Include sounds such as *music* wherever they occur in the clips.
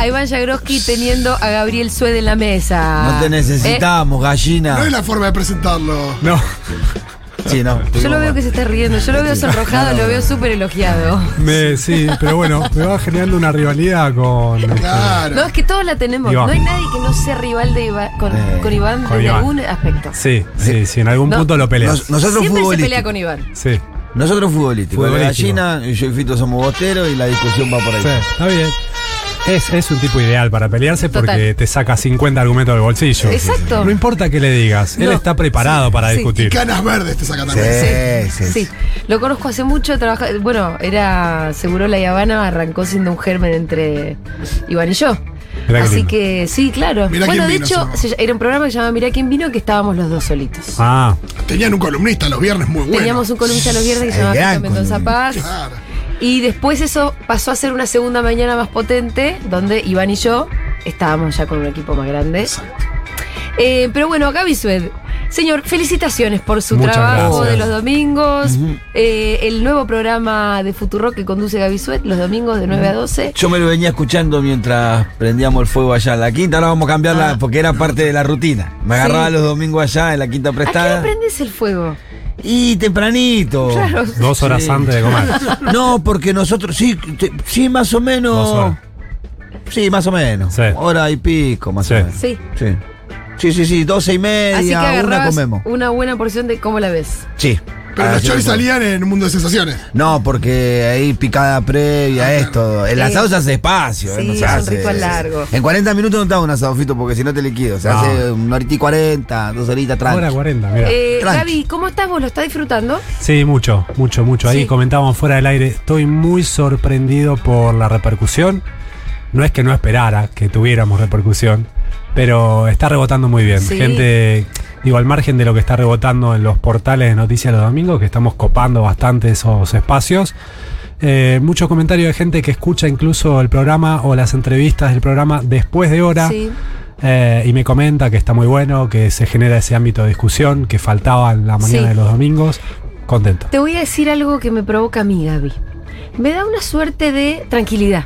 a Iván Jagroski teniendo a Gabriel Sued en la mesa. No te necesitamos, gallina. No es la forma de presentarlo. No, Sí, no. Eh, yo lo veo que se está riendo, yo lo veo sonrojado, lo veo súper elogiado. me, sí, pero bueno, me va generando una rivalidad con. este, Claro. No, es que todos la tenemos. Iván. No hay nadie que no sea rival de Iván, con, Eh, con Iván con desde Iván. algún aspecto. Sí, sí, sí, en algún No. punto lo peleas. Nos- nosotros Siempre se pelea con Iván. Sí, Nosotros futbolísticos. La Futbolístico. gallina, y yo y Fito somos bosteros y la discusión va por ahí. sí, está bien. Es, es un tipo ideal para pelearse porque te saca 50 argumentos del bolsillo. Exacto. No importa qué le digas, él No. está preparado para Sí. discutir. Canas verdes te saca también. Sí, sí, Sí, lo conozco hace mucho, trabaja, bueno, era seguro la Habana, arrancó siendo un germen entre Iván y yo. Mirá Así que sí, claro. Mirá bueno, de vino, hecho, se era un programa que se llamaba Mirá quién vino, que estábamos los dos solitos. Ah, Tenían un columnista los viernes muy bueno. Teníamos un columnista los viernes que se llamaba Mendoza Paz. Claro. Y después eso pasó a ser una segunda mañana más potente, donde Iván y yo estábamos ya con un equipo más grande. Eh, pero bueno, Gaby Sued. Señor, felicitaciones por su Muchas trabajo gracias. de los domingos. Eh, el nuevo programa de Futuro que conduce Gaby Sued, los domingos de 9 a 12. Yo me lo venía escuchando mientras prendíamos el fuego allá en la quinta. Ahora vamos a cambiarla Ah. porque era parte de la rutina. Me Sí. agarraba los domingos allá en la quinta ¿A qué prestada. prendes el fuego? Y tempranito. Claro. dos horas Sí. antes de comer. *laughs* No, porque nosotros, sí, te- sí, más o menos. Dos horas. Sí, más o menos. Sí. Hora y pico, más Sí. o menos. Sí. Sí. Sí, sí, sí, doce y media, Así que una agarrabas comemos. una buena porción de cómo la ves. Sí. Pero Ah, los sí, choris lo salían en un mundo de sensaciones. No, porque ahí picada previa, esto. El Eh, asado se hace espacio. sí, eh, no se es un hace- ritual largo. En 40 minutos no te hago un asado, Fito, porque si no te liquido. Se No. hace una horita y 40, dos horitas, tranqui. Hora 40, mira. Eh, Tranqui. Gaby, ¿cómo estás vos? ¿Lo estás disfrutando? Sí, mucho, mucho, mucho. Ahí Sí. comentábamos fuera del aire. Estoy muy sorprendido por la repercusión. No es que no esperara que tuviéramos repercusión, pero está rebotando muy bien. Sí. Gente, digo, al margen de lo que está rebotando en los portales de noticias los domingos, que estamos copando bastante esos espacios. Eh, mucho comentario de gente que escucha incluso el programa o las entrevistas del programa después de hora. Sí. Eh, y me comenta que está muy bueno, que se genera ese ámbito de discusión que faltaba en la mañana Sí. de los domingos. Contento. Te voy a decir algo que me provoca a mí, Gaby. Me da una suerte de tranquilidad.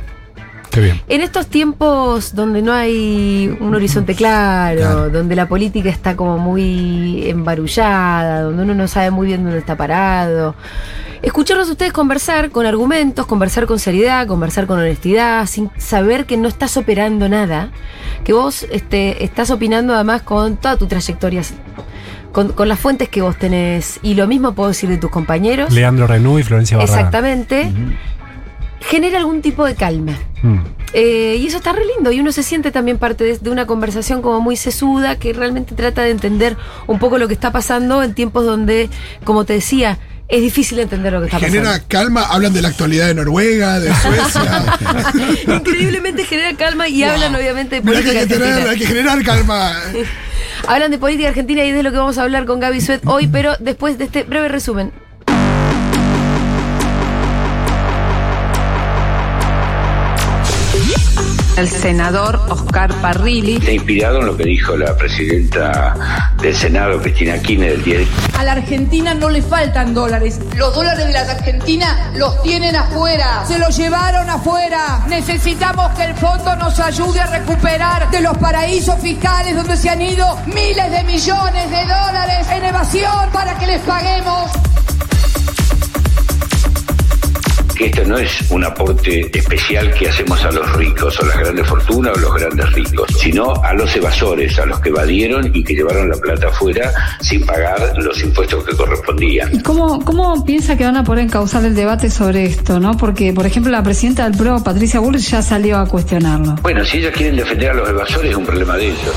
Qué bien. En estos tiempos donde no hay un horizonte claro, Claro. donde la política está como muy embarullada, donde uno no sabe muy bien dónde está parado, escucharlos ustedes conversar con argumentos, conversar con seriedad, conversar con honestidad, sin saber que no estás operando nada, que vos este, estás opinando además con toda tu trayectoria, con, con las fuentes que vos tenés, y lo mismo puedo decir de tus compañeros. Leandro Renú y Florencia Barragán. Exactamente. Genera algún tipo de calma. Mm. Eh, y eso está re lindo. Y uno se siente también parte de, de una conversación como muy sesuda que realmente trata de entender un poco lo que está pasando en tiempos donde, como te decía, es difícil entender lo que está Genera pasando. calma, hablan de la actualidad de Noruega, de *laughs* Suecia. *laughs* Increíblemente genera calma y Wow. hablan obviamente de Mirá que política hay que, tener, hay que generar calma. *laughs* Hablan de política argentina y es de lo que vamos a hablar con Gaby Suet hoy, pero después de este breve resumen. El senador Oscar Parrilli. Está inspirado en lo que dijo la presidenta del Senado, Cristina Kirchner, el día de A la Argentina no le faltan dólares. Los dólares de la Argentina los tienen afuera. Se los llevaron afuera. Necesitamos que el fondo nos ayude a recuperar de los paraísos fiscales donde se han ido miles de millones de dólares en evasión para que les paguemos. Que esto no es un aporte especial que hacemos a los ricos o las grandes fortunas o los grandes ricos, sino a los evasores, a los que evadieron y que llevaron la plata afuera sin pagar los impuestos que correspondían. ¿Y cómo, cómo piensa que van a poder encauzar el debate sobre esto? ¿no? Porque, por ejemplo, la presidenta del PRO, Patricia Bullrich, ya salió a cuestionarlo. Bueno, si ellos quieren defender a los evasores es un problema de ellos.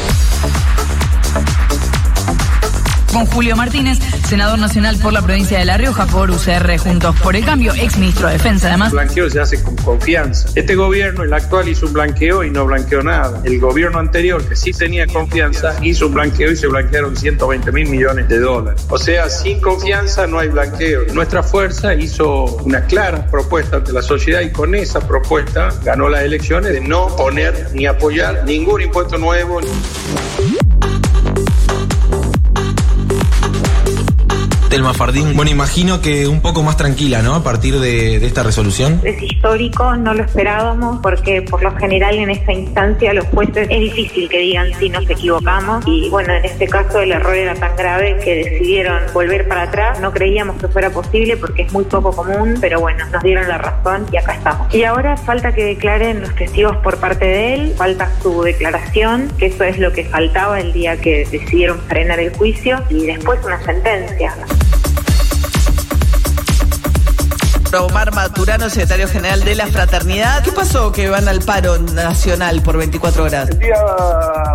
Con Julio Martínez, senador nacional por la provincia de La Rioja por UCR Juntos por el Cambio, ex ministro de Defensa además. El blanqueo se hace con confianza. Este gobierno, el actual, hizo un blanqueo y no blanqueó nada. El gobierno anterior, que sí tenía confianza, hizo un blanqueo y se blanquearon 120 mil millones de dólares. O sea, sin confianza no hay blanqueo. Nuestra fuerza hizo una clara propuesta ante la sociedad y con esa propuesta ganó las elecciones de no poner ni apoyar ningún impuesto nuevo. Telma Fardín, bueno, imagino que un poco más tranquila, ¿no? A partir de, de esta resolución. Es histórico, no lo esperábamos, porque por lo general en esta instancia los jueces es difícil que digan si nos equivocamos. Y bueno, en este caso el error era tan grave que decidieron volver para atrás. No creíamos que fuera posible porque es muy poco común, pero bueno, nos dieron la razón y acá estamos. Y ahora falta que declaren los testigos por parte de él, falta su declaración, que eso es lo que faltaba el día que decidieron frenar el juicio, y después una sentencia. Omar Maturano, secretario general de la Fraternidad. ¿Qué pasó que van al paro nacional por 24 horas? El día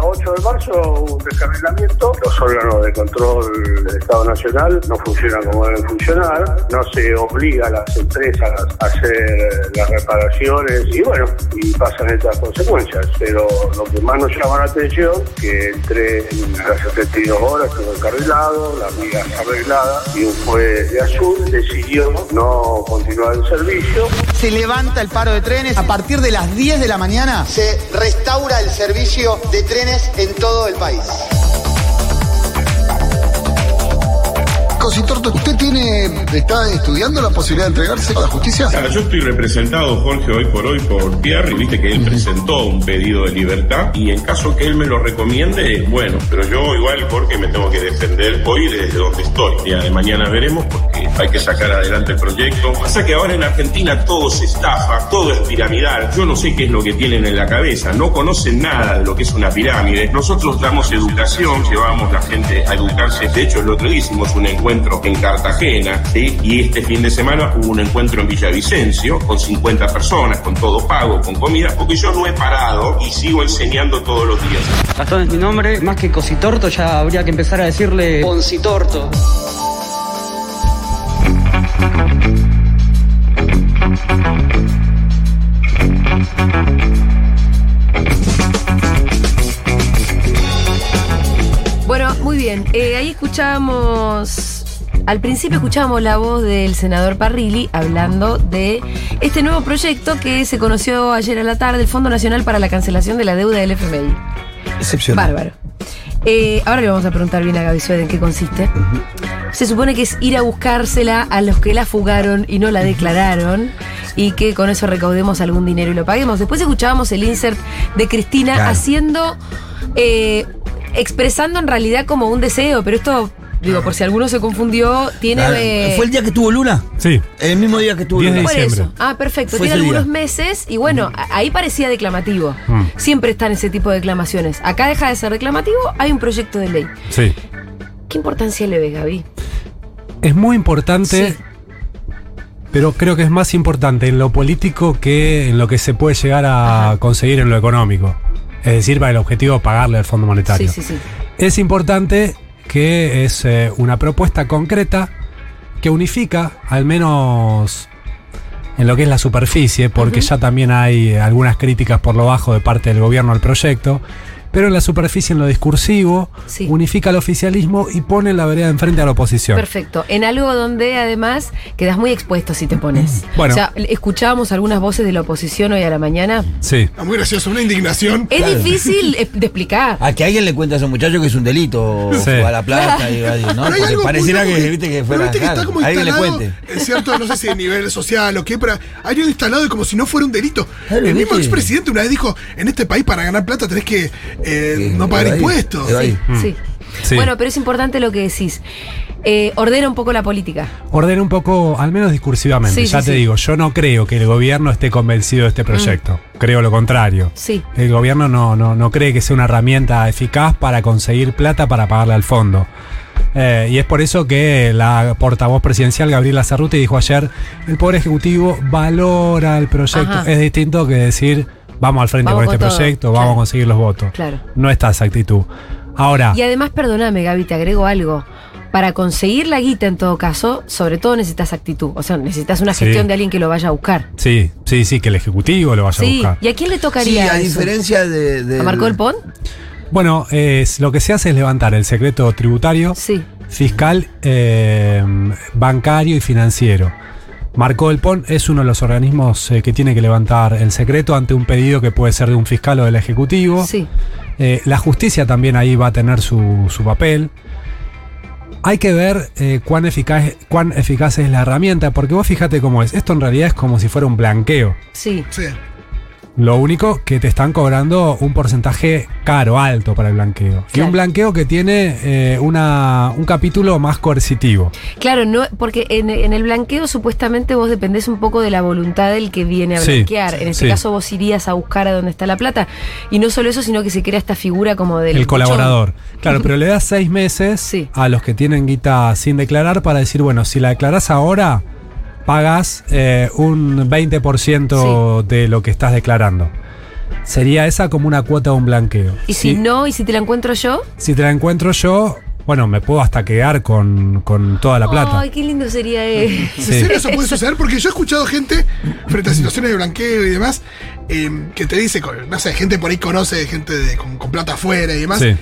8 de marzo hubo un descarrilamiento. Los órganos de control del Estado Nacional no funcionan como deben funcionar. No se obliga a las empresas a hacer las reparaciones y bueno, y pasan estas consecuencias. Pero lo que más nos llama la atención que entre las 72 horas todo encarrilado, las vías arregladas y un juez de azul decidió no el servicio. Se levanta el paro de trenes. A partir de las 10 de la mañana se restaura el servicio de trenes en todo el país. Cositorto, ¿usted tiene, está estudiando la posibilidad de entregarse a la justicia? Claro, yo estoy representado, Jorge, hoy por hoy por Pierre, y viste que él presentó un pedido de libertad, y en caso que él me lo recomiende, bueno, pero yo igual, Jorge, me tengo que defender hoy desde donde estoy. Ya de mañana veremos, porque hay que sacar adelante el proyecto. Pasa que ahora en Argentina todo se estafa, todo es piramidal. Yo no sé qué es lo que tienen en la cabeza, no conocen nada de lo que es una pirámide. Nosotros damos educación, llevamos a la gente a educarse. De hecho, el otro día hicimos un encuentro en Cartagena, ¿sí? y este fin de semana hubo un encuentro en Villavicencio con 50 personas, con todo pago, con comida, porque yo no he parado y sigo enseñando todos los días. Gastón es mi nombre, más que Cositorto ya habría que empezar a decirle Poncitorto. Bueno, muy bien. Eh, ahí escuchábamos. Al principio escuchábamos la voz del senador Parrilli hablando de este nuevo proyecto que se conoció ayer a la tarde, el Fondo Nacional para la Cancelación de la Deuda del FMI. Excepcional. Bárbaro. Eh, ahora le vamos a preguntar bien a Gaby Sued en qué consiste. Se supone que es ir a buscársela a los que la fugaron y no la declararon y que con eso recaudemos algún dinero y lo paguemos. Después escuchábamos el insert de Cristina Claro. haciendo, eh, expresando en realidad como un deseo, pero esto, digo, por si alguno se confundió, tiene... Claro. eh, ¿Fue el día que tuvo Luna? Sí. El mismo día que tuvo 10 de Luna. por diciembre. eso. Ah, perfecto. Fue Tiene día. algunos meses y bueno, ahí parecía declamativo. Mm. Siempre están ese tipo de declamaciones. Acá deja de ser declamativo, hay un proyecto de ley. Sí. ¿Qué importancia le ves, Gaby? Es muy importante, pero creo que es más importante en lo político que en lo que se puede llegar a conseguir en lo económico. Es decir, para el objetivo de pagarle al Fondo Monetario. Sí, sí, sí. Es importante que es eh, una propuesta concreta que unifica, al menos en lo que es la superficie, porque ya también hay algunas críticas por lo bajo de parte del gobierno al proyecto, pero en la superficie, en lo discursivo, Sí. unifica al oficialismo y pone la vereda enfrente a la oposición. Perfecto. En algo donde además quedas muy expuesto si te pones. Bueno. O sea, escuchábamos algunas voces de la oposición hoy a la mañana. Sí. Ah, Muy gracioso, una indignación. Es Claro. difícil eh, de explicar. A que alguien le cuente a esos muchachos que es un delito Sí. a la plata y ¿no? Porque algo pareciera muy que, viste que pero fuera viste que está como alguien le cuente. Es cierto, no sé si a nivel social o qué, pero hay algo instalado de como si no fuera un delito. Claro, el mismo expresidente una vez dijo, en este país para ganar plata tenés que eh, Sí, no pagar impuestos. evadí. Sí. Sí. Bueno, pero es importante lo que decís. Eh, ordena un poco la política. Ordena un poco, al menos discursivamente. Sí, ya sí, te sí. digo, yo no creo que el gobierno esté convencido de este proyecto. Creo lo contrario. Sí. El gobierno no, no, no cree que sea una herramienta eficaz para conseguir plata para pagarle al fondo. Eh, y es por eso que la portavoz presidencial Gabriela Cerruti dijo ayer, el Poder Ejecutivo valora el proyecto. Ajá. Es distinto que decir, vamos al frente Vamos con este todo. proyecto, Claro. vamos a conseguir los votos. Claro. No está esa actitud. Ahora, Y además, perdóname, Gaby, te agrego algo. Para conseguir la guita, en todo caso, sobre todo necesitas actitud. O sea, necesitas una Sí. gestión de alguien que lo vaya a buscar. sí, sí, sí, que el Ejecutivo lo vaya a Sí. buscar. ¿Y a quién le Sí, tocaría a eso? diferencia de. de ¿A Marco del Pon? Bueno, es, lo que se hace es levantar el secreto tributario, Sí. fiscal, eh, bancario y financiero. Marco del PON es uno de los organismos eh, que tiene que levantar el secreto ante un pedido que puede ser de un fiscal o del Ejecutivo. Sí. Eh, la justicia también ahí va a tener su, su papel. Hay que ver eh, cuán, eficaz, cuán eficaz es la herramienta, porque vos fíjate cómo es. Esto en realidad es como si fuera un blanqueo. Sí. Sí. Lo único que te están cobrando un porcentaje caro, alto para el blanqueo. Y Claro. un blanqueo que tiene eh, una, un capítulo más coercitivo. Claro, no, porque en, en el blanqueo supuestamente vos dependés un poco de la voluntad del que viene a Sí, blanquear. En este sí. caso vos irías a buscar a dónde está la plata. Y no solo eso, sino que se crea esta figura como del el colaborador. Claro, pero le das seis meses a los que tienen guita sin declarar para decir, bueno, si la declarás ahora, pagas eh, un 20% de lo que estás declarando. Sería esa como una cuota de un blanqueo. Y si no, y si te la encuentro yo. Si te la encuentro yo, bueno, me puedo hasta quedar con, con toda la plata. Ay, qué lindo sería eso. ¿En serio eso puede suceder? Porque yo he escuchado gente, frente a situaciones de blanqueo y demás, eh, que te dice, no sé, gente por ahí conoce gente de- con, con plata afuera y demás, Sí.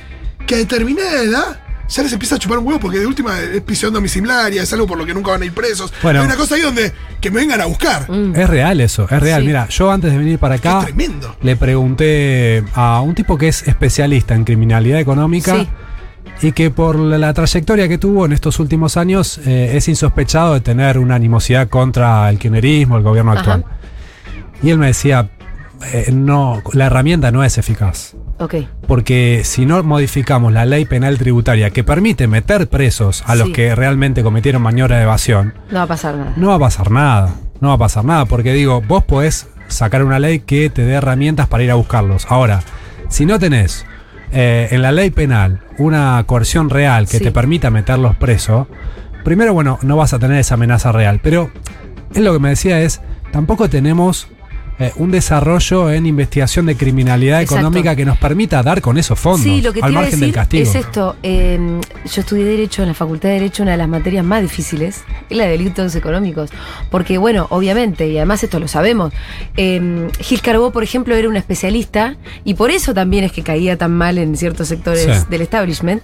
que a determinada edad ya les empieza a chupar un huevo porque de última es prisión domiciliaria, es algo por lo que nunca van a ir presos. Bueno. Hay una cosa ahí donde que me vengan a buscar. Es real eso, es real. Sí. Mira, yo antes de venir para acá tremendo. le pregunté a un tipo que es especialista en criminalidad económica Sí. y que por la, la trayectoria que tuvo en estos últimos años eh, es insospechado de tener una animosidad contra el kirchnerismo, el gobierno Ajá. actual. Y él me decía, eh, no, la herramienta no es eficaz. Ok. Porque si no modificamos la ley penal tributaria que permite meter presos a los Sí. que realmente cometieron maniobra de evasión, No va a pasar nada. no va a pasar nada. No va a pasar nada. Porque digo, vos podés sacar una ley que te dé herramientas para ir a buscarlos. Ahora, si no tenés eh, en la ley penal una coerción real que Sí. te permita meterlos presos, primero, bueno, no vas a tener esa amenaza real. Pero él lo que me decía es, tampoco tenemos eh, un desarrollo en investigación de criminalidad Exacto. económica que nos permita dar con esos fondos Sí, lo que te al margen del castigo. es esto. eh, yo estudié Derecho en la Facultad de Derecho, una de las materias más difíciles es la de delitos económicos. Porque, bueno, obviamente, y además esto lo sabemos, eh, Gil Carbó, por ejemplo, era un especialista y por eso también es que caía tan mal en ciertos sectores Sí. del establishment.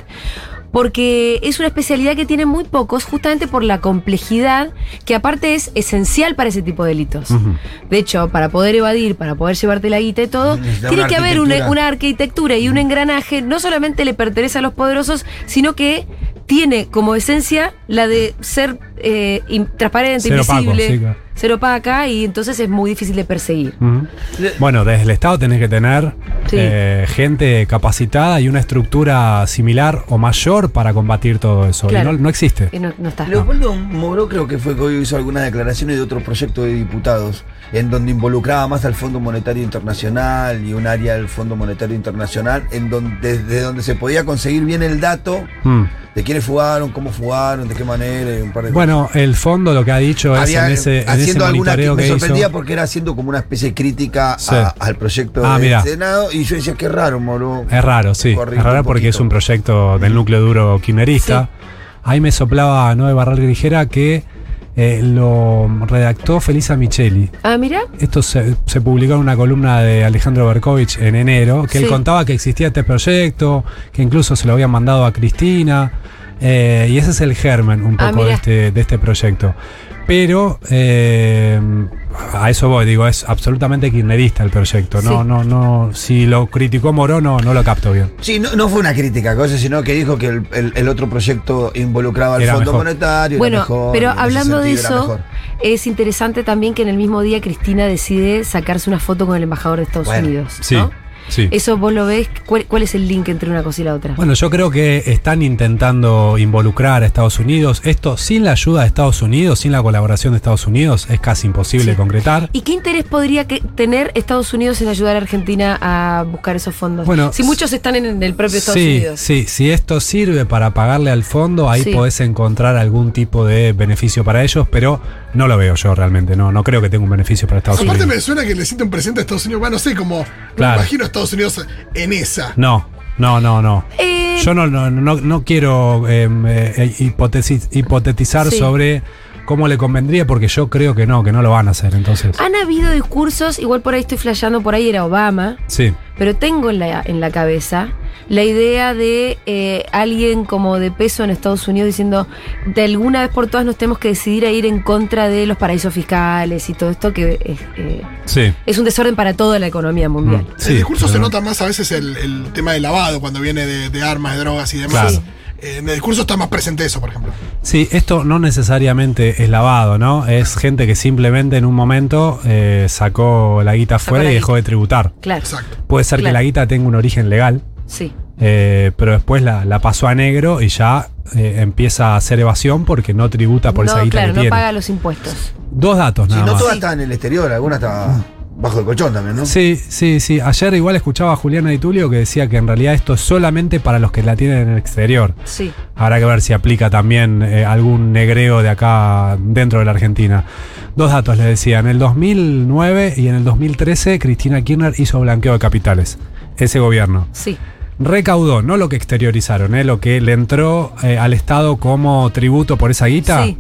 Porque es una especialidad que tienen muy pocos, justamente por la complejidad que aparte es esencial para ese tipo de delitos. De hecho, para poder evadir, para poder llevarte la guita y todo, Necesita tiene que haber una, arquitectura. una arquitectura y un engranaje, no solamente le pertenece a los poderosos, sino que tiene como esencia la de ser eh, in- transparente, opaco, invisible, sí, claro. Ser opaca y entonces es muy difícil de perseguir. Bueno, desde el Estado tenés que tener Sí. eh, gente capacitada y una estructura similar o mayor para combatir todo eso. Claro. Y no, no existe. Y no, no está. Leopoldo Moro creo que fue que hoy hizo algunas declaraciones de otro proyecto de diputados, en donde involucraba más al Fondo Monetario Internacional y un área del Fondo Monetario Internacional, en donde, desde donde se podía conseguir bien el dato Mm. de quiénes fugaron, cómo fugaron, de qué manera, y un par de Bueno, el fondo lo que ha dicho es Había, en ese, en ese haciendo alguna que me sorprendía hizo. porque era haciendo como una especie de crítica a- al proyecto Ah, del mirá. Senado y yo decía qué raro, Moro. Es raro, sí. Es raro porque es un proyecto del núcleo duro kirchnerista. Ahí me soplaba Noé Barral Grijera que eh, lo redactó Felisa Micheli. Ah, mira. Esto se, se publicó en una columna de Alejandro Berkovich en enero, que él contaba que existía este proyecto, que incluso se lo habían mandado a Cristina, eh, y ese es el germen un Ah, poco de este, de este proyecto. Pero eh, a eso voy, digo, es absolutamente kirchnerista el proyecto. No, Sí. no, no. Si lo criticó Moró, no, no lo capto bien. Sí, no, no fue una crítica, cosa, sino que dijo que el, el- el otro proyecto involucraba al Era Fondo mejor. Monetario. Bueno, mejor, pero hablando de eso, es interesante también que en el mismo día Cristina decide sacarse una foto con el embajador de Estados Bueno, Unidos. sí, ¿no? sí. Eso vos lo ves. ¿Cuál, cuál es el link entre una cosa y la otra? Bueno, yo creo que están intentando involucrar a Estados Unidos. Esto sin la ayuda de Estados Unidos, sin la colaboración de Estados Unidos, es casi imposible concretar. ¿Y qué interés podría que- tener Estados Unidos en ayudar a Argentina a buscar esos fondos? Bueno, si muchos están en el propio Estados sí, Unidos. sí, si esto sirve para pagarle al fondo, ahí Sí. podés encontrar algún tipo de beneficio para ellos, pero no lo veo yo realmente, no, no creo que tenga un beneficio para Estados Aparte Unidos. me suena que le siente un presente a Estados Unidos. Bueno, no sé, como. Claro. Me imagino Estados Unidos en esa. No, no, no, no. Eh, Yo no, no, no, no quiero em, eh, hipotesi- hipotetizar Sí. sobre cómo le convendría, porque yo creo que no, que no lo van a hacer, entonces. Han habido discursos, igual por ahí estoy flasheando, por ahí era Obama, Sí. pero tengo en la, en la cabeza la idea de eh, alguien como de peso en Estados Unidos diciendo, de alguna vez por todas nos tenemos que decidir a ir en contra de los paraísos fiscales y todo esto que eh, eh, Sí. es un desorden para toda la economía mundial. el discurso se nota más a veces el, el tema de lavado cuando viene de, de armas, de drogas y demás. Eh, en el discurso está más presente eso, por ejemplo. Sí, esto no necesariamente es lavado, ¿no? Es gente que simplemente en un momento eh, sacó la guita Sacó fuera la y dejó de tributar. Claro. Puede ser que la guita tenga un origen legal, Sí. eh, pero después la, la pasó a negro y ya eh, empieza a hacer evasión porque no tributa por esa No, guita claro, que no tiene. paga los impuestos. Dos datos Si nada no más. todas estaban en el exterior, alguna estaba bajo el colchón también, ¿no? Sí, sí, sí. Ayer igual escuchaba a Juliana Di Tulio que decía que en realidad esto es solamente para los que la tienen en el exterior. Sí. Habrá que ver si aplica también eh, algún negreo de acá dentro de la Argentina. Dos datos les decía. En el 2009 y en el 2013 Cristina Kirchner hizo blanqueo de capitales. Ese gobierno. Sí. Recaudó, no lo que exteriorizaron, eh, lo que le entró eh, al Estado como tributo por esa guita. Sí.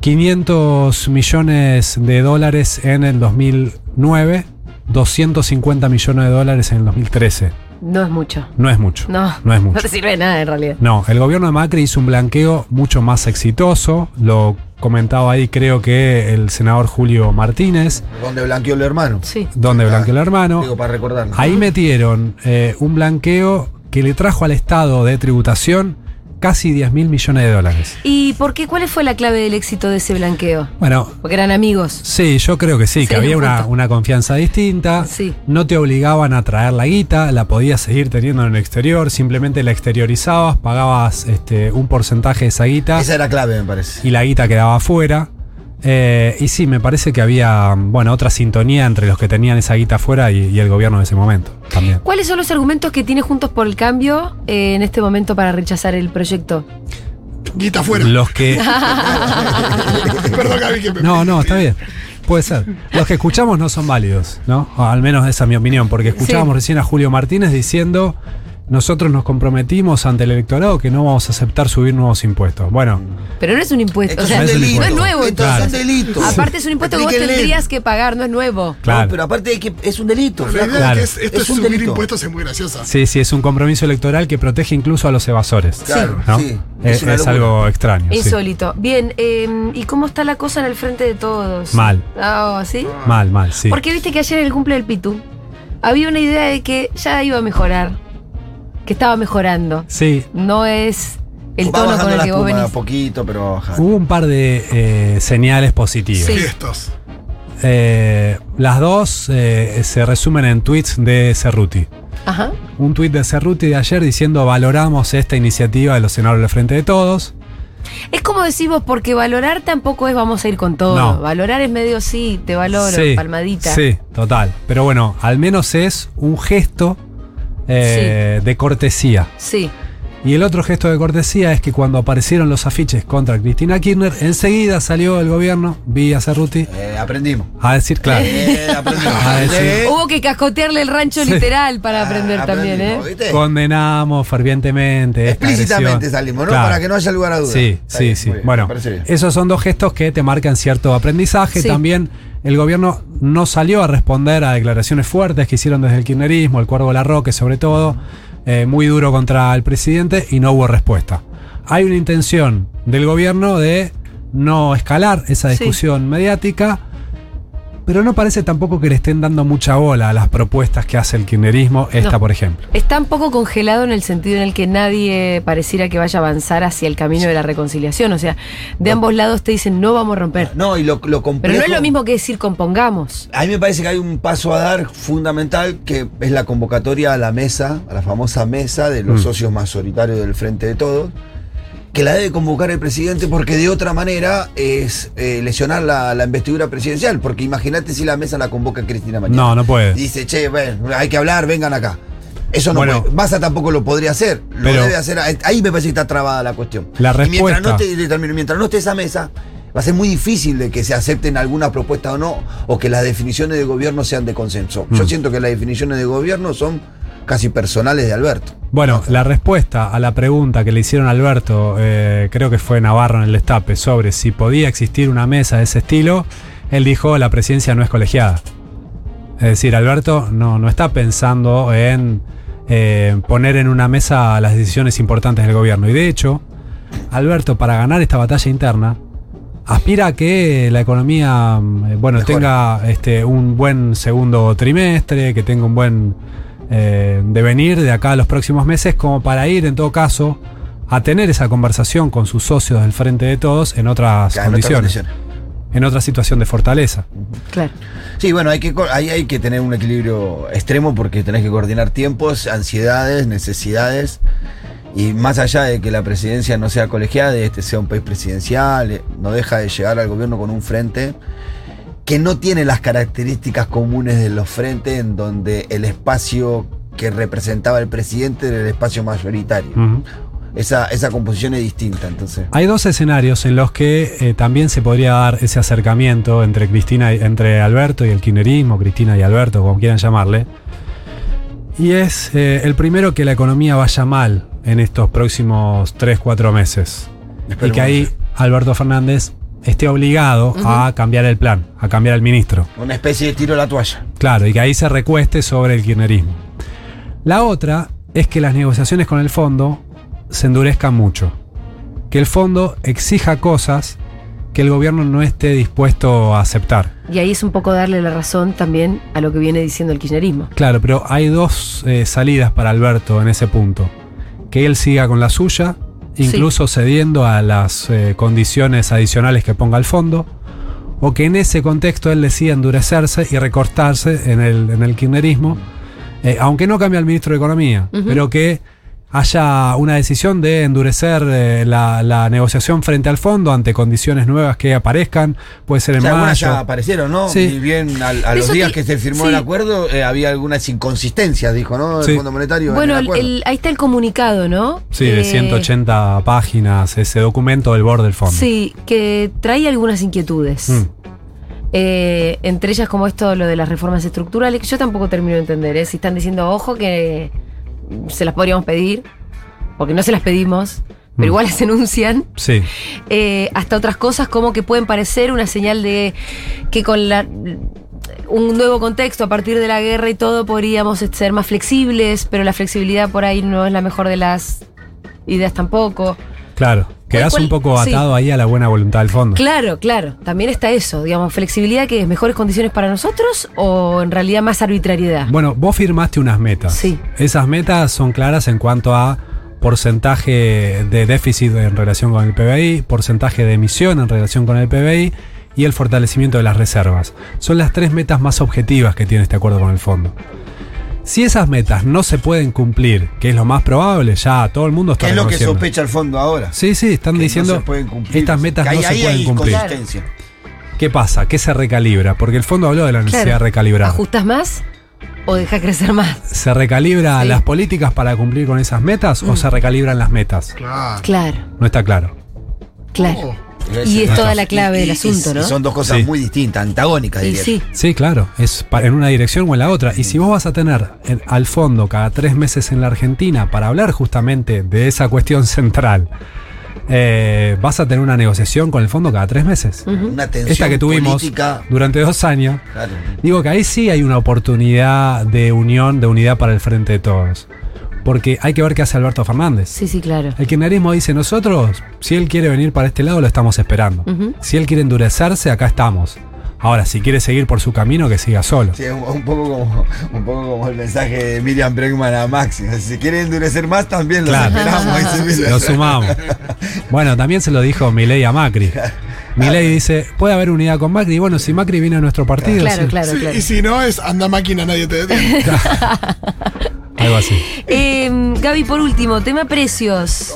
500 millones de dólares en el 2009, 250 millones de dólares en el 2013. No es mucho. No es mucho. No. No es *laughs* mucho. No te sirve de nada en realidad. No, el gobierno de Macri hizo un blanqueo mucho más exitoso. Lo comentaba ahí, creo que el senador Julio Martínez, Donde blanqueó el hermano. Sí. donde blanqueó el hermano. Digo, para recordarlo. Ahí metieron eh, un blanqueo que le trajo al Estado de tributación casi 10 mil millones de dólares. ¿Y por qué? ¿Cuál fue la clave del éxito de ese blanqueo? Bueno, Porque eran amigos. Sí, yo creo que sí, Sí, que había una, una confianza distinta. Sí. No te obligaban a traer la guita, la podías seguir teniendo en el exterior, simplemente la exteriorizabas, pagabas este, un porcentaje de esa guita Esa era clave, me parece. y la guita quedaba afuera. Eh, y sí, me parece que había bueno, otra sintonía entre los que tenían esa guita afuera y, y el gobierno de ese momento también. ¿Cuáles son los argumentos que tiene Juntos por el Cambio eh, en este momento para rechazar el proyecto? Guita fuera. Los que. *laughs* *laughs* Perdón, Gaby, que me- No, no, está bien. Puede ser. Los que escuchamos no son válidos, ¿no? O al menos esa es mi opinión, porque escuchábamos Sí. recién a Julio Martínez diciendo, nosotros nos comprometimos ante el electorado que no vamos a aceptar subir nuevos impuestos. Bueno, Pero no es un impuesto. Esto O es sea, un no es delito. nuevo. Esto es entonces. un delito. Aparte es un impuesto que vos tendrías que pagar, no es nuevo. Claro. No, pero aparte de que es un delito. La Claro. es que es- esto Es es, un subir delito. impuestos es muy graciosa. sí, sí, es un compromiso electoral que protege incluso a los evasores. Claro, ¿no? sí. Es, Es es algo extraño. sí. Insólito. Bien, eh, ¿y cómo está la cosa en el frente de todos? Mal. Ah, ¿sí? Mal, mal, sí. Porque viste que ayer en el cumple del Pitu había una idea de que ya iba a mejorar. Que estaba mejorando. Sí, No es el Va tono con el que vos venís. poquito, pero va bajando. hubo un par de eh, señales positivas. Sí. Gestos. Eh, las dos eh, se resumen en tweets de Cerruti. Ajá. Un tuit de Cerruti de ayer diciendo valoramos esta iniciativa de los senadores del Frente de Todos. Es como decís vos, porque valorar tampoco es vamos a ir con todo. No. Valorar es medio sí, te valoro, Sí, palmadita. Sí, total. Pero bueno, al menos es un gesto eh, de cortesía. Sí. Y el otro gesto de cortesía es que cuando aparecieron los afiches contra Cristina Kirchner, enseguida salió el gobierno, vía Cerruti, Eh, aprendimos. a decir, claro, Eh, aprendimos. a decir, Eh, Hubo que cascotearle el rancho Sí. literal para ah, aprender también, ¿eh? condenamos fervientemente. Explícitamente salimos, ¿no? Claro. Para que no haya lugar a dudas. Sí, Está sí, bien, sí. bien, Bueno, esos son dos gestos que te marcan cierto aprendizaje. Sí. También el gobierno no salió a responder a declaraciones fuertes que hicieron desde el kirchnerismo, el Cuervo Larroque sobre todo, eh, muy duro contra el presidente y no hubo respuesta. Hay una intención del gobierno de no escalar esa Sí. discusión mediática, pero no parece tampoco que le estén dando mucha bola a las propuestas que hace el kirchnerismo, esta No. por ejemplo. Está un poco congelado en el sentido en el que nadie pareciera que vaya a avanzar hacia el camino de la reconciliación. O sea, de ambos lados te dicen no vamos a romper. No, y lo, lo complejo. Pero no es lo mismo que decir compongamos. A mí me parece que hay un paso a dar fundamental que es la convocatoria a la mesa, a la famosa mesa de los Mm. socios mayoritarios del Frente de Todos, que la debe convocar el presidente porque de otra manera es eh, lesionar la, la investidura presidencial. Porque imagínate si la mesa la convoca Cristina mañana. No, no puede. Dice, che, bueno, hay que hablar, vengan acá. Eso no Bueno. puede. Massa tampoco lo podría hacer. Lo Pero- debe hacer. Ahí me parece que está trabada la cuestión. La Y mientras no, respuesta. esté, mientras no esté esa mesa, va a ser muy difícil de que se acepten alguna propuesta o no, o que las definiciones de gobierno sean de consenso. Yo Mm. siento que las definiciones de gobierno son casi personales de Alberto. Bueno, la respuesta a la pregunta que le hicieron a Alberto, eh, creo que fue Navarro en el destape, sobre si podía existir una mesa de ese estilo, él dijo la presidencia no es colegiada. Es decir, Alberto no, no está pensando en eh, poner en una mesa las decisiones importantes del gobierno. Y de hecho, Alberto, para ganar esta batalla interna, aspira a que la economía mm, bueno, tenga este, un buen segundo trimestre, que tenga un buen eh, devenir de acá a los próximos meses, como para ir en todo caso a tener esa conversación con sus socios del Frente de Todos en otras Claro, en otras condiciones. En otra situación de fortaleza. Claro. Sí, bueno, hay que, ahí hay que tener un equilibrio extremo porque tenés que coordinar tiempos, ansiedades, necesidades. Y más allá de que la presidencia no sea colegiada, de este sea un país presidencial, eh, no deja de llegar al gobierno con un frente que no tiene las características comunes de los frentes en donde el espacio que representaba el presidente era el espacio mayoritario. Esa, esa composición es distinta, entonces. Hay dos escenarios en los que eh, también se podría dar ese acercamiento entre Cristina, y- entre Alberto y el kirchnerismo, Cristina y Alberto, como quieran llamarle. Y es eh, el primero que la economía vaya mal en estos próximos 3-4 meses. Y que ahí Alberto Fernández esté obligado a cambiar el plan, a cambiar el ministro. Una especie de tiro a la toalla. Claro, y que ahí se recueste sobre el kirchnerismo. La otra es que las negociaciones con el fondo se endurezcan mucho. Que el fondo exija cosas que el gobierno no esté dispuesto a aceptar. Y ahí es un poco darle la razón también a lo que viene diciendo el kirchnerismo. Claro, pero hay dos eh, salidas para Alberto en ese punto. Que él siga con la suya, incluso cediendo a las eh, condiciones adicionales que ponga el fondo, o que en ese contexto él decida endurecerse y recortarse en el, en el kirchnerismo, eh, aunque no cambie al ministro de Economía, pero que haya una decisión de endurecer eh, la, la negociación frente al fondo ante condiciones nuevas que aparezcan, puede ser O en sea, algunas mayo. ya aparecieron, ¿no? Sí. Y bien, al- a, los días que se firmó sí. el acuerdo, eh, había algunas inconsistencias, dijo, ¿no? El Sí. Fondo Monetario. en Bueno, el el- acuerdo. el- ahí está el comunicado, ¿no? Sí, de Eh, 180 páginas, ese documento del borde del fondo. Sí, que trae algunas inquietudes. Mm. Eh, entre ellas como esto, lo de las reformas estructurales, que yo tampoco termino de entender. ¿eh? Si están diciendo, ojo, que se las podríamos pedir, porque no se las pedimos, pero Mm. igual las enuncian. Sí. Eh, hasta otras cosas como que pueden parecer una señal de que con la un nuevo contexto a partir de la guerra y todo podríamos ser más flexibles, pero la flexibilidad por ahí no es la mejor de las ideas tampoco. Claro, quedás cuál- un poco sí. atado ahí a la buena voluntad del fondo. Claro, claro, también está eso, digamos, flexibilidad que es mejores condiciones para nosotros o en realidad más arbitrariedad. Bueno, vos firmaste unas metas. Sí. Esas metas son claras en cuanto a porcentaje de déficit en relación con el PBI, porcentaje de emisión en relación con el PBI y el fortalecimiento de las reservas. Son las tres metas más objetivas que tiene este acuerdo con el fondo. Si esas metas no se pueden cumplir, que es lo más probable, ya todo el mundo está ¿Qué es lo que sospecha el fondo ahora? Sí, sí, están Que no diciendo se pueden cumplir. estas metas Que ahí- no se ahí pueden hay cumplir. inconsistencia. ¿Qué pasa? ¿Qué se recalibra? Porque el fondo habló de la necesidad Claro. de recalibrar. ¿Ajustas más o dejas crecer más? ¿Se recalibra Sí. las políticas para cumplir con esas metas o Mm. se recalibran las metas? Claro. Claro, No está claro. claro. Y es toda la clave del asunto, ¿no? Y son dos cosas Sí. muy distintas, antagónicas, diría. sí, Sí, claro, es en una dirección o en la otra. Y si vos vas a tener en- al fondo cada tres meses en la Argentina para hablar justamente de esa cuestión *laughs* central, eh, vas a tener una negociación con el fondo cada tres meses. Una tensión Esta que tuvimos política. durante dos años. Claro. Digo que ahí sí hay una oportunidad de unión, de unidad para el frente de todos. Porque hay que ver qué hace Alberto Fernández. sí, sí, claro. El kirchnerismo dice, nosotros, si él quiere venir para este lado, lo estamos esperando. Si él quiere endurecerse, acá estamos. Ahora, si quiere seguir por su camino, que siga solo. Sí, un, un poco como, un poco como el mensaje de Miriam Bregman a Maxi. Si quiere endurecer más, también Claro. esperamos. *laughs* Lo sumamos. Bueno, también se lo dijo Milei a Macri. Milei dice, puede haber unidad con Macri. Y bueno, si Macri viene a nuestro partido, Claro, sí. claro, Sí, claro. Y si no, es anda máquina, nadie te detiene. *laughs* algo así. Eh, Gaby, por último, tema precios.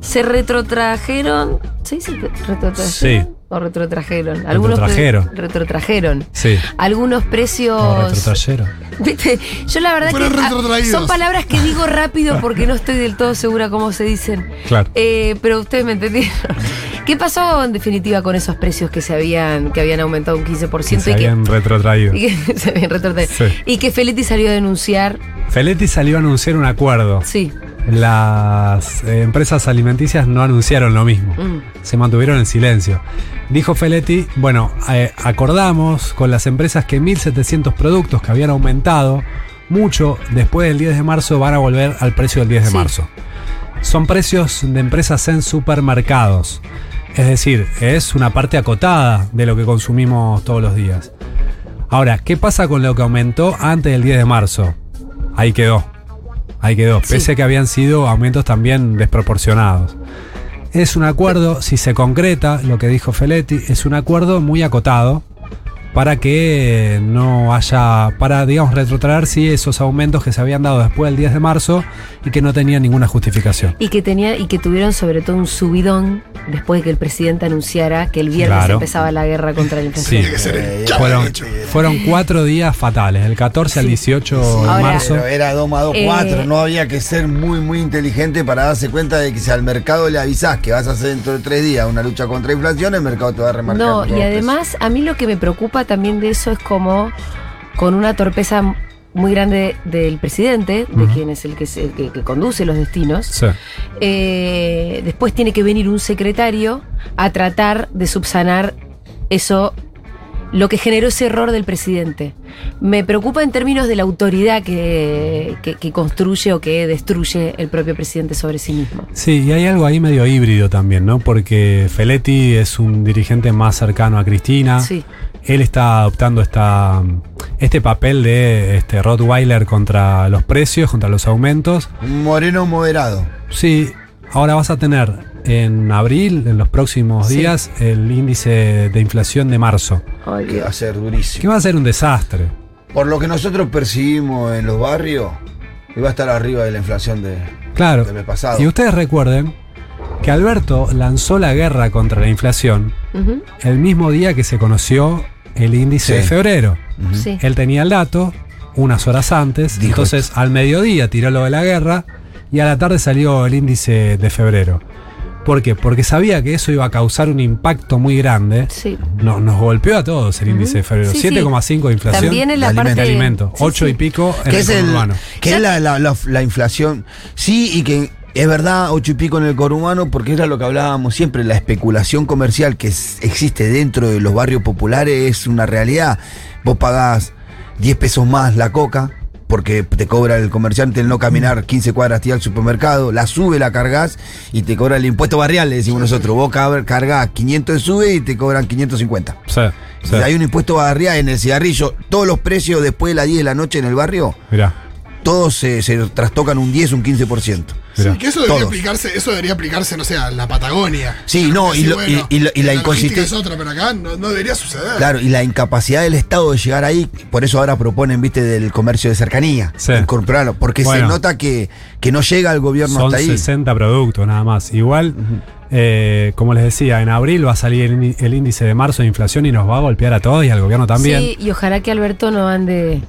¿Se retrotrajeron? ¿Sí? ¿Se retrotrajeron? Sí. ¿O retrotrajeron? pre- Retrotrajeron. retrotrajeron. Sí. Algunos precios. No, retrotrayero. Viste, Yo la verdad Fueron que ah, son palabras que digo rápido porque no estoy del todo segura cómo se dicen. Claro. Eh, pero ustedes me entendieron. ¿Qué pasó en definitiva con esos precios que se habían que habían aumentado un 15% Que se y que, habían retrotraído. y *laughs* que se habían retrotraído? Sí. Y que Feletti salió a denunciar. Feletti salió a anunciar un acuerdo. Sí. Las eh, empresas alimenticias no anunciaron lo mismo. Mm. Se mantuvieron en silencio. Dijo Feletti, bueno, eh, acordamos con las empresas que 1.700 productos que habían aumentado mucho después del 10 de marzo van a volver al precio del 10 de Sí. marzo. Son precios de empresas en supermercados. Es decir, es una parte acotada de lo que consumimos todos los días. Ahora, ¿qué pasa con lo que aumentó antes del 10 de marzo? Ahí quedó. Ahí quedó, Sí. pese a que habían sido aumentos también desproporcionados. Es un acuerdo, si se concreta lo que dijo Feletti, es un acuerdo muy acotado para que no haya, para, digamos, retrotraer sí, esos aumentos que se habían dado después del 10 de marzo y que no tenían ninguna justificación. Y que tenía, y que tuvieron sobre todo un subidón después de que el presidente anunciara que el viernes Claro. empezaba la guerra contra la inflación. Sí, fueron, fueron cuatro días fatales, del 14 al 18 de Ahora- marzo. Pero era 2 más 2, Eh, 4. No había que ser muy, muy inteligente para darse cuenta de que si al mercado le avisás que vas a hacer dentro de tres días una lucha contra la inflación, el mercado te va a remarcar. No, y además a mí lo que me preocupa también de eso es como con una torpeza muy grande del presidente, de quien es el que, se- el que, que conduce los destinos. Sí. Eh, después tiene que venir un secretario a tratar de subsanar eso, lo que generó ese error del presidente. Me preocupa en términos de la autoridad que, que- que construye o que destruye el propio presidente sobre sí mismo. Sí, y hay algo ahí medio híbrido también, ¿no? Porque Feletti es un dirigente más cercano a Cristina. Sí. Él está adoptando esta, este papel de este Rottweiler contra los precios, contra los aumentos. Un moreno moderado. Sí, ahora vas a tener en abril, en los próximos Sí. días, el índice de inflación de marzo. Que va a ser durísimo. Que va a ser un desastre. Por lo que nosotros percibimos en los barrios, iba a estar arriba de la inflación de, Claro. del mes pasado. Y ustedes recuerden que Alberto lanzó la guerra contra la inflación el mismo día que se conoció el índice Sí. de febrero. Sí. Él tenía el dato unas horas antes, Dijo entonces al mediodía tiró lo de la guerra y a la tarde salió el índice de febrero. ¿Por qué? Porque sabía que eso iba a causar un impacto muy grande. Sí. Nos, nos golpeó a todos el índice de febrero. Sí, sí. 7,5 de inflación. También en la de parte- de alimento. Sí, 8 y sí. pico en el es, el, conurbano. que es la, la- la- la inflación. Sí, y que es verdad, ocho y pico en el conurbano, porque era lo que hablábamos siempre, la especulación comercial que es- existe dentro de los barrios populares es una realidad. Vos pagás 10 pesos más la coca. Porque te cobra el comerciante el no caminar 15 cuadras tía al supermercado, la sube, la cargas y te cobra el impuesto barrial, le decimos nosotros. Vos car- cargás 500 de sube y te cobran 550. Sí, sí. Y hay un impuesto barrial en el cigarrillo. Todos los precios después de las 10 de la noche en el barrio, Mirá, todos se, se trastocan un 10, un 15%. Que eso debería aplicarse, eso debería aplicarse, no sé, a la Patagonia. Sí, no, y, Decir, lo- y- bueno, y lo- y la logística inconsistencia. es otra, pero acá no, no debería suceder. Claro, y la incapacidad del Estado de llegar ahí, por eso ahora proponen, viste, del comercio de cercanía, Sí. incorporarlo, porque Bueno. se nota que, que no llega el gobierno Son hasta ahí. 60 productos nada más. Igual, eh, como les decía, en abril va a salir el, el índice de marzo de inflación y nos va a golpear a todos y al gobierno también, Sí, y ojalá que Alberto no ande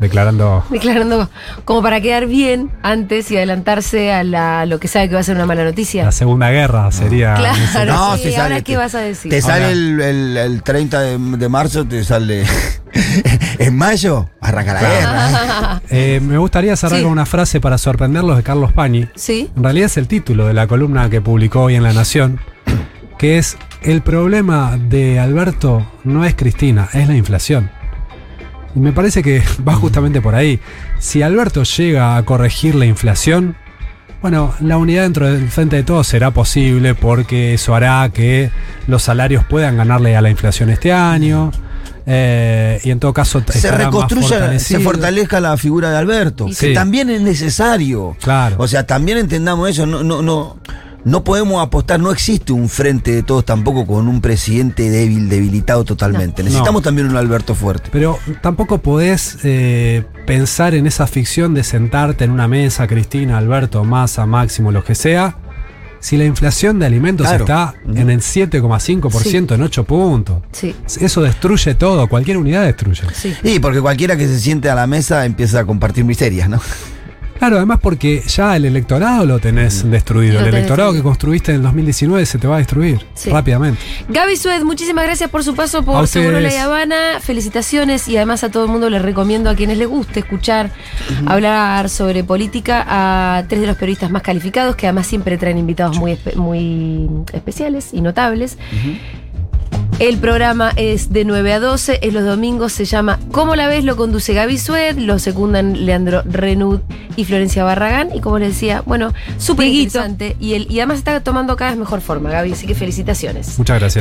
declarando... declarando como para quedar bien antes y adelantarse a la, lo que sabe que va a ser una mala noticia. La Segunda Guerra sería... Claro, No, sí, te ahora sale- qué vas a decir. Te sale el, el- el 30 de, de marzo, te sale. *laughs* en mayo, arranca la guerra. Eh, me gustaría cerrar Sí. con una frase para sorprenderlos de Carlos Pañi. Sí. En realidad es el título de la columna que publicó hoy en La Nación, que es El problema de Alberto no es Cristina, es la inflación. Y me parece que *laughs* va justamente por ahí. Si Alberto llega a corregir la inflación, bueno, la unidad dentro del frente de todos será posible porque eso hará que los salarios puedan ganarle a la inflación este año. eh, y en todo caso se reconstruya, se fortalezca la figura de Alberto, que también es necesario. Claro. O sea, también entendamos eso, no, no, no, no podemos apostar, no existe un frente de todos tampoco con un presidente débil, debilitado totalmente. No. Necesitamos No. también un Alberto fuerte. Pero tampoco podés eh, pensar en esa ficción de sentarte en una mesa, Cristina, Alberto, Massa, Máximo, lo que sea, si la inflación de alimentos Claro. está en el 7,5% en 8 puntos. Sí. Eso destruye todo, cualquier unidad destruye. Sí. Y porque cualquiera que se siente a la mesa empieza a compartir miserias, ¿no? Claro, además porque ya el electorado lo tenés destruido. Lo el tenés electorado que construiste en el 2019 se te va a destruir Sí. rápidamente. Gaby Sued, muchísimas gracias por su paso por. Seguro La Habana. Felicitaciones y además a todo el mundo les recomiendo a quienes les guste escuchar hablar sobre política a tres de los periodistas más calificados que además siempre traen invitados muy, espe- muy especiales y notables. El programa es de 9 a 12, es los domingos, se llama ¿Cómo la ves? Lo conduce Gaby Sued, lo secundan Leandro Renud y Florencia Barragán. Y como les decía, bueno, súper interesante. Y, el- y además está tomando cada vez mejor forma, Gaby, así que felicitaciones. Muchas gracias.